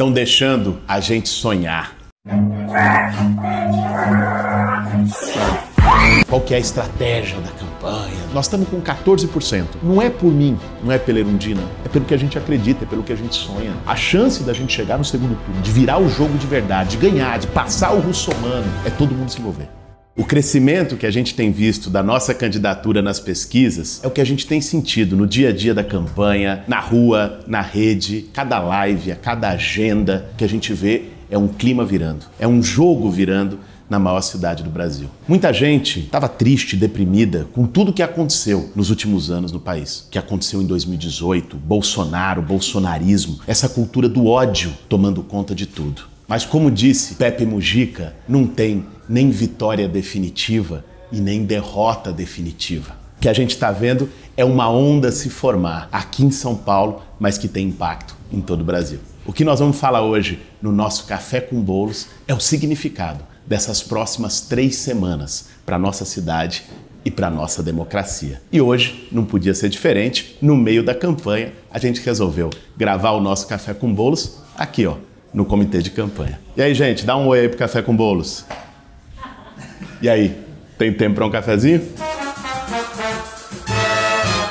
estão deixando a gente sonhar. Qual que é a estratégia da campanha? Nós estamos com 14%. Não é por mim, não é pela Erundina, é pelo que a gente acredita, é pelo que a gente sonha. A chance da gente chegar no segundo turno, de virar o jogo de verdade, de ganhar, de passar o russomano, é todo mundo se envolver. O crescimento que a gente tem visto da nossa candidatura nas pesquisas é o que a gente tem sentido no dia a dia da campanha, na rua, na rede, cada live, a cada agenda que a gente vê é um clima virando, é um jogo virando na maior cidade do Brasil. Muita gente estava triste, deprimida com tudo que aconteceu nos últimos anos no país. O que aconteceu em 2018, Bolsonaro, bolsonarismo, essa cultura do ódio tomando conta de tudo. Mas como disse Pepe Mujica, não tem nem vitória definitiva e nem derrota definitiva. O que a gente está vendo é uma onda se formar aqui em São Paulo, mas que tem impacto em todo o Brasil. O que nós vamos falar hoje no nosso Café com Bolos é o significado dessas próximas três semanas para nossa cidade e para nossa democracia. E hoje não podia ser diferente. No meio da campanha, a gente resolveu gravar o nosso café com bolos aqui, ó, no comitê de campanha. E aí, gente, dá um oi aí pro café com bolos. E aí, tem tempo para um cafezinho?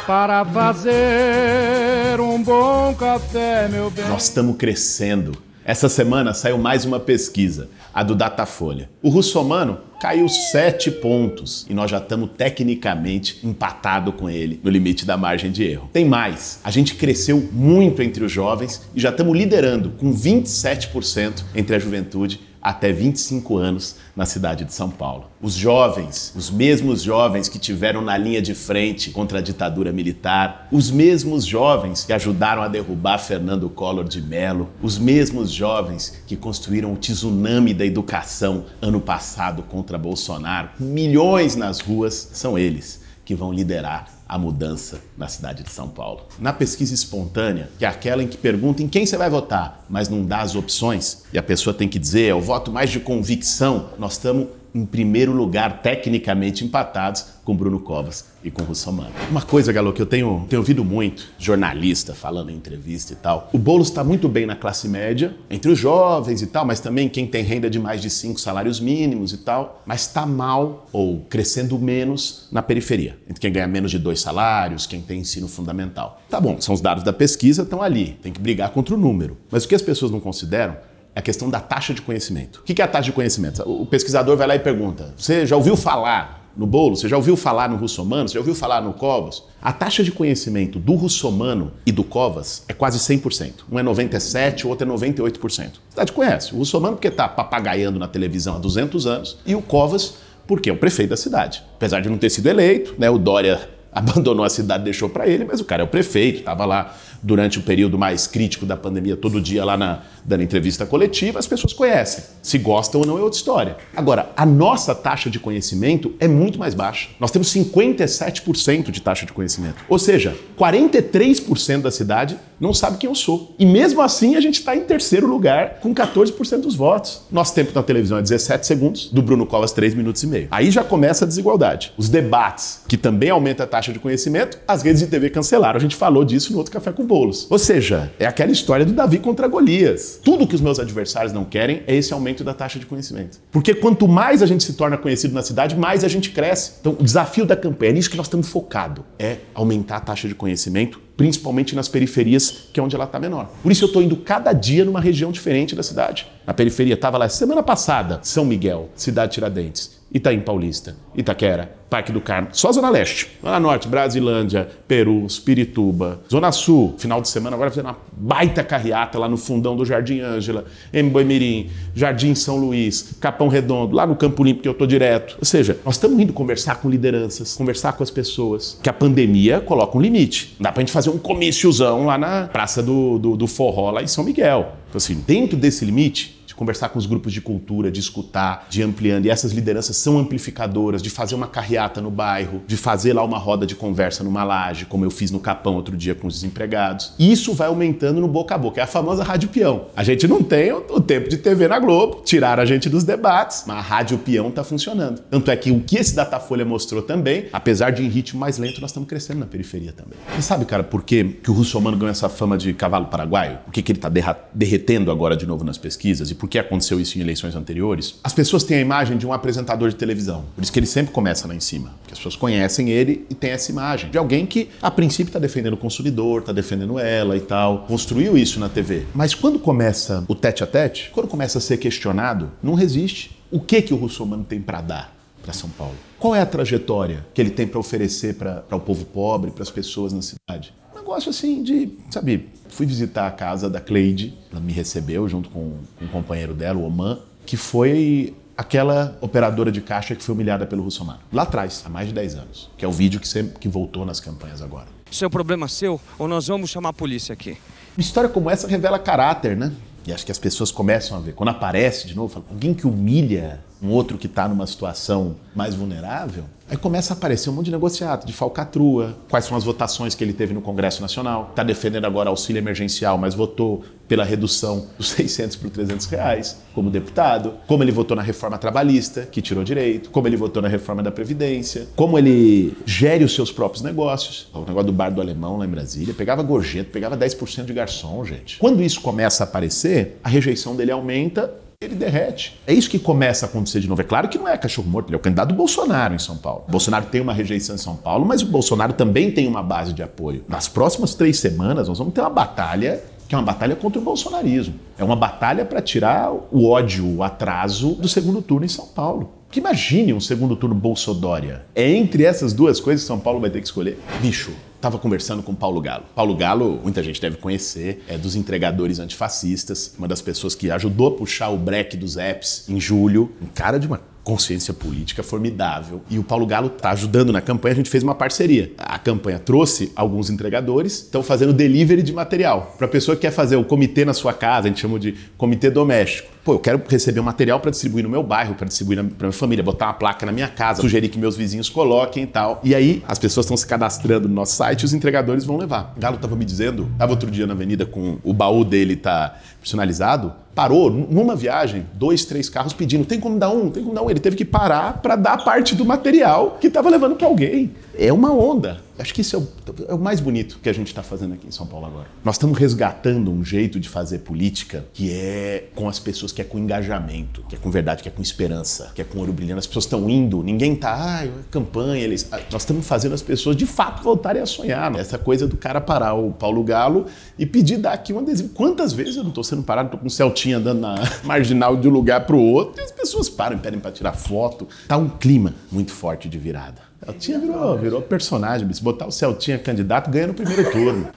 Para fazer um bom café, meu bem. Nós estamos crescendo. Essa semana saiu mais uma pesquisa a do Datafolha. O russomano caiu sete pontos e nós já estamos tecnicamente empatado com ele no limite da margem de erro. Tem mais, a gente cresceu muito entre os jovens e já estamos liderando com 27% entre a juventude até 25 anos na cidade de São Paulo. Os jovens, os mesmos jovens que tiveram na linha de frente contra a ditadura militar, os mesmos jovens que ajudaram a derrubar Fernando Collor de Mello, os mesmos jovens que construíram o tsunami da educação ano passado contra Bolsonaro, milhões nas ruas, são eles que vão liderar a mudança na cidade de São Paulo. Na pesquisa espontânea, que é aquela em que pergunta em quem você vai votar, mas não dá as opções, e a pessoa tem que dizer, o voto mais de convicção, nós estamos em primeiro lugar, tecnicamente empatados, com Bruno Covas e com Russomano. Uma coisa, Galo, que eu tenho, tenho ouvido muito, jornalista falando em entrevista e tal, o Boulos está muito bem na classe média, entre os jovens e tal, mas também quem tem renda de mais de cinco salários mínimos e tal, mas está mal ou crescendo menos na periferia, entre quem ganha menos de dois salários, quem tem ensino fundamental. Tá bom, são os dados da pesquisa, estão ali, tem que brigar contra o número. Mas o que as pessoas não consideram a questão da taxa de conhecimento. O que é a taxa de conhecimento? O pesquisador vai lá e pergunta: você já ouviu falar no bolo? Você já ouviu falar no russomano? Você já ouviu falar no Covas? A taxa de conhecimento do russomano e do Covas é quase 100%. Um é 97%, o outro é 98%. A cidade conhece. O russomano porque está papagaiando na televisão há 200 anos e o Covas porque é o prefeito da cidade. Apesar de não ter sido eleito, né, o Dória abandonou a cidade, deixou para ele, mas o cara é o prefeito, estava lá durante o período mais crítico da pandemia, todo dia lá na, dando entrevista coletiva, as pessoas conhecem. Se gostam ou não é outra história. Agora, a nossa taxa de conhecimento é muito mais baixa. Nós temos 57% de taxa de conhecimento. Ou seja, 43% da cidade não sabe quem eu sou. E mesmo assim, a gente está em terceiro lugar com 14% dos votos. Nosso tempo na televisão é 17 segundos, do Bruno Covas 3 minutos e meio. Aí já começa a desigualdade. Os debates, que também aumenta a taxa de conhecimento, as redes de TV cancelaram. A gente falou disso no outro Café com Bolos. Ou seja, é aquela história do Davi contra Golias. Tudo que os meus adversários não querem é esse aumento da taxa de conhecimento. Porque quanto mais a gente se torna conhecido na cidade, mais a gente cresce. Então, o desafio da campanha, é nisso que nós estamos focados, é aumentar a taxa de conhecimento principalmente nas periferias, que é onde ela está menor. Por isso eu estou indo cada dia numa região diferente da cidade. Na periferia, estava lá semana passada, São Miguel, Cidade Tiradentes, Itaim Paulista, Itaquera, Parque do Carmo, só Zona Leste. Zona Norte, Brasilândia, Peru, Espirituba. Zona Sul, final de semana, agora fazendo uma baita carreata lá no fundão do Jardim Ângela, Emboimirim, Jardim São Luís, Capão Redondo, lá no Campo Limpo que eu tô direto. Ou seja, nós estamos indo conversar com lideranças, conversar com as pessoas, que a pandemia coloca um limite. Dá pra gente fazer um comíciozão lá na Praça do, do, do Forró, lá em São Miguel. Então assim, dentro desse limite, conversar com os grupos de cultura, de escutar, de ampliando. E essas lideranças são amplificadoras, de fazer uma carreata no bairro, de fazer lá uma roda de conversa numa laje, como eu fiz no Capão outro dia com os desempregados. E isso vai aumentando no boca a boca. É a famosa rádio peão. A gente não tem o tempo de TV na Globo, tiraram a gente dos debates, mas a rádio peão tá funcionando. Tanto é que o que esse Datafolha mostrou também, apesar de em ritmo mais lento, nós estamos crescendo na periferia também. Você sabe, cara, por que, que o russomano ganhou essa fama de cavalo paraguaio? Por que, que ele tá derretendo derretendo agora de novo nas pesquisas, e por que aconteceu isso em eleições anteriores, as pessoas têm a imagem de um apresentador de televisão. Por isso que ele sempre começa lá em cima. Porque as pessoas conhecem ele e tem essa imagem de alguém que, a princípio, está defendendo o consumidor, está defendendo ela e tal. Construiu isso na TV. Mas quando começa o tete a tete, quando começa a ser questionado, não resiste. O que, que o Russomano tem para dar para São Paulo? Qual é a trajetória que ele tem para oferecer para o povo pobre, para as pessoas na cidade? Negócio assim de, sabe, fui visitar a casa da Cleide, ela me recebeu junto com, com um companheiro dela, o Oman, que foi aquela operadora de caixa que foi humilhada pelo Russomano. Lá atrás, há mais de 10 anos. Que é o vídeo que, sempre, que voltou nas campanhas agora. Isso é um problema seu ou nós vamos chamar a polícia aqui? Uma história como essa revela caráter, né? E acho que as pessoas começam a ver. Quando aparece de novo, fala, alguém que humilha um outro que está numa situação mais vulnerável, aí começa a aparecer um monte de negociado, de falcatrua, quais são as votações que ele teve no Congresso Nacional, está defendendo agora auxílio emergencial, mas votou pela redução dos 600 para 300 reais como deputado, como ele votou na reforma trabalhista, que tirou direito, como ele votou na reforma da Previdência, como ele gere os seus próprios negócios. O negócio do bar do alemão lá em Brasília, pegava gorjeta, pegava 10% de garçom, gente. Quando isso começa a aparecer, a rejeição dele aumenta ele derrete. É isso que começa a acontecer de novo. É claro que não é cachorro morto, ele é o candidato do Bolsonaro em São Paulo. O Bolsonaro tem uma rejeição em São Paulo, mas o Bolsonaro também tem uma base de apoio. Nas próximas três semanas, nós vamos ter uma batalha que é uma batalha contra o bolsonarismo. É uma batalha para tirar o ódio, o atraso do segundo turno em São Paulo. Que imagine um segundo turno Bolsodória. É entre essas duas coisas que São Paulo vai ter que escolher. Bicho, Estava conversando com Paulo Galo. Paulo Galo, muita gente deve conhecer, é dos entregadores antifascistas, uma das pessoas que ajudou a puxar o break dos apps em julho. Um cara de uma consciência política formidável. E o Paulo Galo está ajudando na campanha, a gente fez uma parceria. A campanha trouxe alguns entregadores, estão fazendo delivery de material. Para a pessoa que quer fazer o comitê na sua casa, a gente chama de comitê doméstico. Pô, eu quero receber um material para distribuir no meu bairro, para distribuir para minha família, botar uma placa na minha casa, sugerir que meus vizinhos coloquem e tal. E aí as pessoas estão se cadastrando no nosso site e os entregadores vão levar. O Galo estava me dizendo, estava outro dia na avenida com o baú dele tá personalizado, parou numa viagem, dois, três carros pedindo, tem como dar um, tem como dar um. Ele teve que parar para dar parte do material que estava levando para alguém. É uma onda. Acho que isso é o, é o mais bonito que a gente está fazendo aqui em São Paulo agora. Nós estamos resgatando um jeito de fazer política que é com as pessoas, que é com engajamento, que é com verdade, que é com esperança, que é com olho brilhando. As pessoas estão indo, ninguém está, ah, campanha, eles... Ah, nós estamos fazendo as pessoas de fato voltarem a sonhar. Essa coisa do cara parar o Paulo Galo e pedir dar aqui um adesivo. Quantas vezes eu não estou sendo parado, estou com um Celtinha andando na marginal de um lugar para o outro e as pessoas param pedem para tirar foto. Tá um clima muito forte de virada. Celtinha virou, virou personagem. Se botar o Celtinha candidato, ganha no primeiro turno.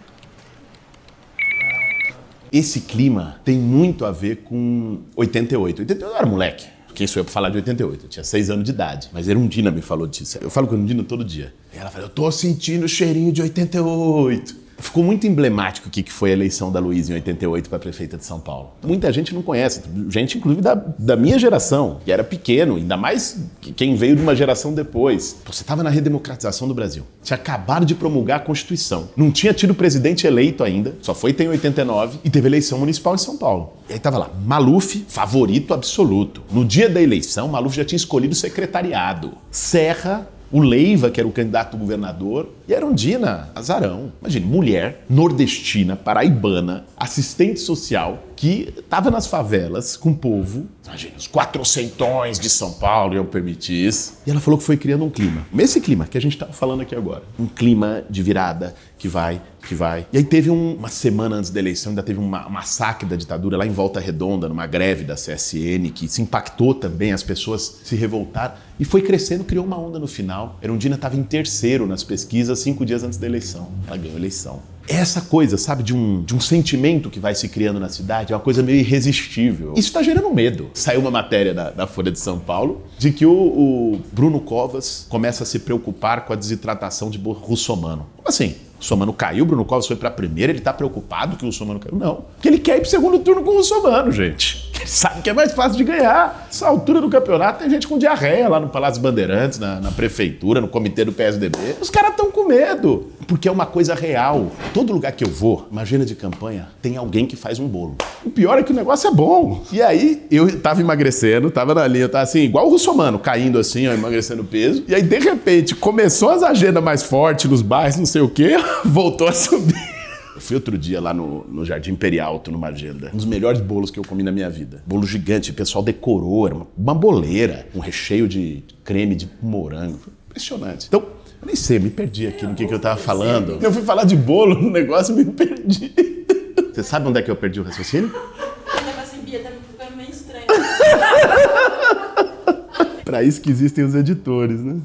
Esse clima tem muito a ver com 88. 88 eu era moleque. Quem sou eu pra falar de 88? Eu tinha seis anos de idade. Mas Erundina me falou disso. Eu falo com a Erundina todo dia. E ela fala, eu tô sentindo o cheirinho de 88. Ficou muito emblemático o que foi a eleição da Luísa em 88 para prefeita de São Paulo. Muita gente não conhece, gente inclusive da, da minha geração, que era pequeno, ainda mais quem veio de uma geração depois. Você estava na redemocratização do Brasil. Tinha acabado de promulgar a Constituição. Não tinha tido presidente eleito ainda, só foi em 89, e teve eleição municipal em São Paulo. E aí tava lá, Maluf, favorito absoluto. No dia da eleição, Maluf já tinha escolhido o secretariado. Serra o Leiva, que era o candidato governador, e a Erundina Azarão. Imagine, mulher nordestina, paraibana, assistente social, que estava nas favelas com o povo, imagina, os quatrocentões de São Paulo iam permitir isso. E ela falou que foi criando um clima. Esse clima que a gente estava falando aqui agora. Um clima de virada que vai, que vai. E aí teve um, uma semana antes da eleição, ainda teve um massacre da ditadura lá em Volta Redonda, numa greve da CSN, que se impactou também, as pessoas se revoltaram. E foi crescendo, criou uma onda no final. Erundina estava em terceiro nas pesquisas cinco dias antes da eleição. Ela ganhou a eleição essa coisa, sabe, de um, de um sentimento que vai se criando na cidade é uma coisa meio irresistível. Isso está gerando medo. Saiu uma matéria da, da, Folha de São Paulo de que o, o, Bruno Covas começa a se preocupar com a desidratação de Russomano. Como assim? O Russomano caiu, Bruno Covas foi para primeira, ele está preocupado que o Russomano caiu? Não. Porque ele quer ir para segundo turno com o Russomano, gente. Ele sabe que é mais fácil de ganhar. Essa altura do campeonato tem gente com diarreia lá no Palácio Bandeirantes, na, na prefeitura, no comitê do PSDB. Os caras estão com medo, porque é uma coisa real. Todo lugar que eu vou, imagina de campanha, tem alguém que faz um bolo. O pior é que o negócio é bom. E aí, eu tava emagrecendo, tava na linha, tava assim, igual o russomano, caindo assim, ó, emagrecendo peso. E aí, de repente, começou as agendas mais fortes nos bairros, não sei o quê, voltou a subir. fui outro dia lá no, no Jardim Imperial, Alto, no Magenda. Um dos melhores bolos que eu comi na minha vida. Bolo gigante, o pessoal decorou, era uma, uma boleira, um recheio de creme de morango. Foi impressionante. Então, eu nem sei, me perdi aqui no que, que eu tava falando. Eu fui falar de bolo no negócio e me perdi. Você sabe onde é que eu perdi o raciocínio? O negócio em Bia tá ficando meio estranho. Pra isso que existem os editores, né?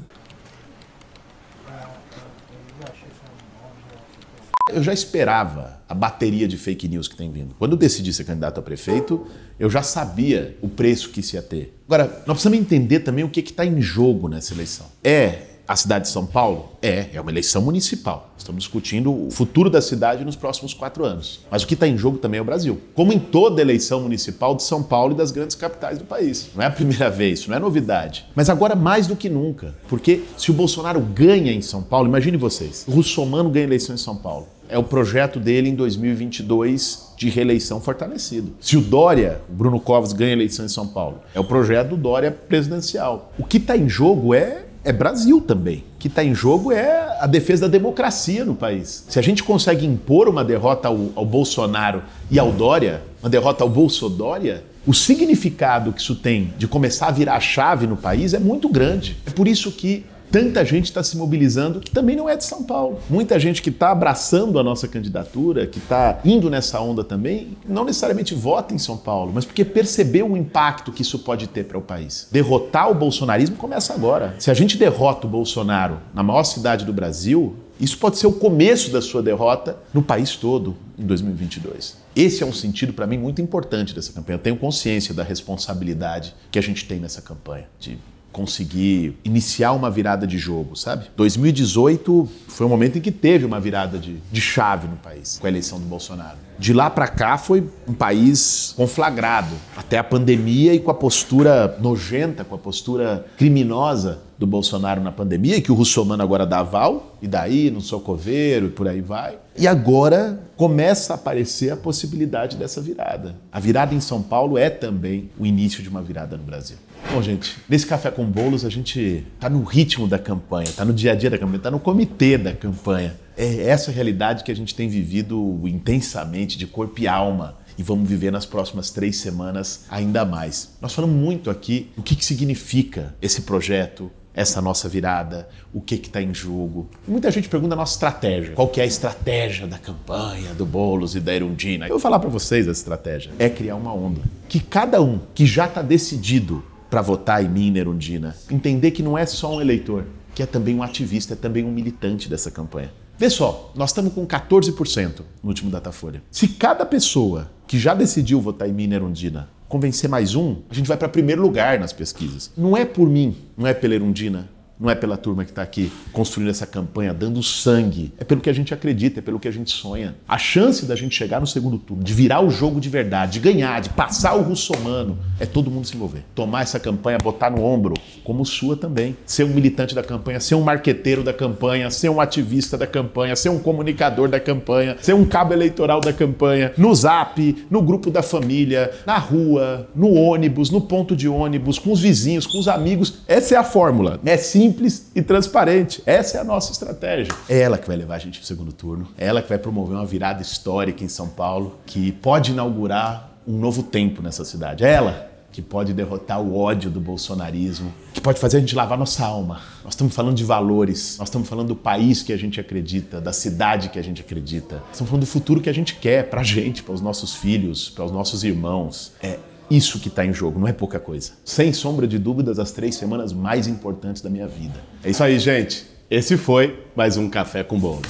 Eu já esperava a bateria de fake news que tem vindo. Quando eu decidi ser candidato a prefeito, eu já sabia o preço que isso ia ter. Agora, nós precisamos entender também o que está em jogo nessa eleição. É a cidade de São Paulo? É, é uma eleição municipal. Estamos discutindo o futuro da cidade nos próximos quatro anos. Mas o que está em jogo também é o Brasil. Como em toda eleição municipal de São Paulo e das grandes capitais do país. Não é a primeira vez, não é novidade. Mas agora mais do que nunca. Porque se o Bolsonaro ganha em São Paulo, imagine vocês, o Russomano ganha eleição em São Paulo. É o projeto dele em 2022 de reeleição fortalecido. Se o Dória, o Bruno Covas, ganha eleição em São Paulo, é o projeto do Dória presidencial. O que está em jogo é é Brasil também. O que está em jogo é a defesa da democracia no país. Se a gente consegue impor uma derrota ao, ao Bolsonaro e ao Dória, uma derrota ao Bolsodória, o significado que isso tem de começar a virar a chave no país é muito grande. É por isso que tanta gente está se mobilizando que também não é de São Paulo. Muita gente que está abraçando a nossa candidatura, que está indo nessa onda também, não necessariamente vota em São Paulo, mas porque percebeu o impacto que isso pode ter para o país. Derrotar o bolsonarismo começa agora. Se a gente derrota o Bolsonaro na maior cidade do Brasil, isso pode ser o começo da sua derrota no país todo em 2022. Esse é um sentido para mim muito importante dessa campanha. Eu tenho consciência da responsabilidade que a gente tem nessa campanha de conseguir iniciar uma virada de jogo, sabe? 2018 foi um momento em que teve uma virada de, de chave no país, com a eleição do Bolsonaro. De lá para cá foi um país conflagrado, até a pandemia e com a postura nojenta, com a postura criminosa do Bolsonaro na pandemia, e que o Russomano agora dá aval, e daí no Socoveiro e por aí vai. E agora começa a aparecer a possibilidade dessa virada. A virada em São Paulo é também o início de uma virada no Brasil. Bom, gente, nesse Café com Bolos a gente tá no ritmo da campanha, tá no dia a dia da campanha, tá no comitê da campanha. É essa realidade que a gente tem vivido intensamente, de corpo e alma e vamos viver nas próximas três semanas ainda mais. Nós falamos muito aqui o que, que significa esse projeto, essa nossa virada, o que está em jogo. Muita gente pergunta a nossa estratégia. Qual que é a estratégia da campanha do Boulos e da Erundina? Eu vou falar para vocês a estratégia. É criar uma onda. Que cada um que já está decidido para votar em mim, Erundina, entender que não é só um eleitor, que é também um ativista, é também um militante dessa campanha. Vê só, nós estamos com 14% no último Datafolha. Se cada pessoa que já decidiu votar em mim, Erundina, convencer mais um, a gente vai para primeiro lugar nas pesquisas. Não é por mim, não é pela Erundina, não é pela turma que está aqui construindo essa campanha, dando sangue. É pelo que a gente acredita, é pelo que a gente sonha. A chance da gente chegar no segundo turno, de virar o jogo de verdade, de ganhar, de passar o russomano, é todo mundo se envolver. Tomar essa campanha, botar no ombro, como sua também. Ser um militante da campanha, ser um marqueteiro da campanha, ser um ativista da campanha, ser um comunicador da campanha, ser um cabo eleitoral da campanha, no zap, no grupo da família, na rua, no ônibus, no ponto de ônibus, com os vizinhos, com os amigos. Essa é a fórmula. É simples simples e transparente. Essa é a nossa estratégia. É ela que vai levar a gente para o segundo turno. É ela que vai promover uma virada histórica em São Paulo que pode inaugurar um novo tempo nessa cidade. É ela que pode derrotar o ódio do bolsonarismo, que pode fazer a gente lavar nossa alma. Nós estamos falando de valores, nós estamos falando do país que a gente acredita, da cidade que a gente acredita. Estamos falando do futuro que a gente quer para a gente, para os nossos filhos, para os nossos irmãos. É isso que está em jogo, não é pouca coisa. Sem sombra de dúvidas, as três semanas mais importantes da minha vida. É isso aí, gente. Esse foi mais um Café com Bolos.